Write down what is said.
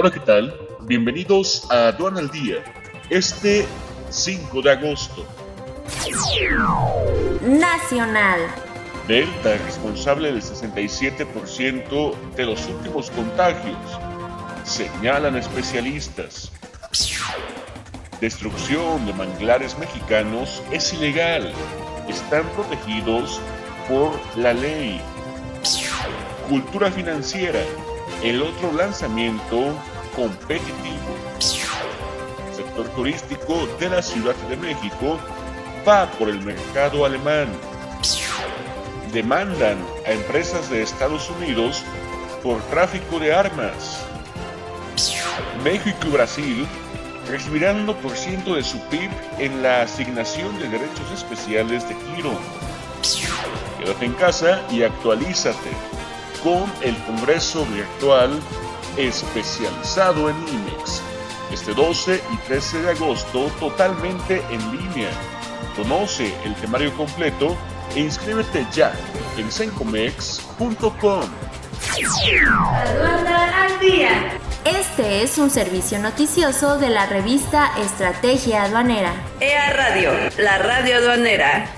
Hola, ¿qué tal? Bienvenidos a Aduana al Día, este 5 de agosto. Nacional. Delta responsable del 67% de los últimos contagios, señalan especialistas. Destrucción de manglares mexicanos es ilegal, están protegidos por la ley. Cultura financiera, el otro lanzamiento competitivo. Sector turístico de la Ciudad de México va por el mercado alemán. Demandan a empresas de Estados Unidos por tráfico de armas. México y Brasil recibirán 1% de su PIB en la asignación de derechos especiales de giro. Quédate en casa y actualízate con el Congreso Virtual especializado en IMEX. Este 12 y 13 de agosto totalmente en línea. Conoce el temario completo e inscríbete ya en sencomex.com. al día. Este es un servicio noticioso de la revista Estrategia Aduanera. EA Radio, la radio aduanera.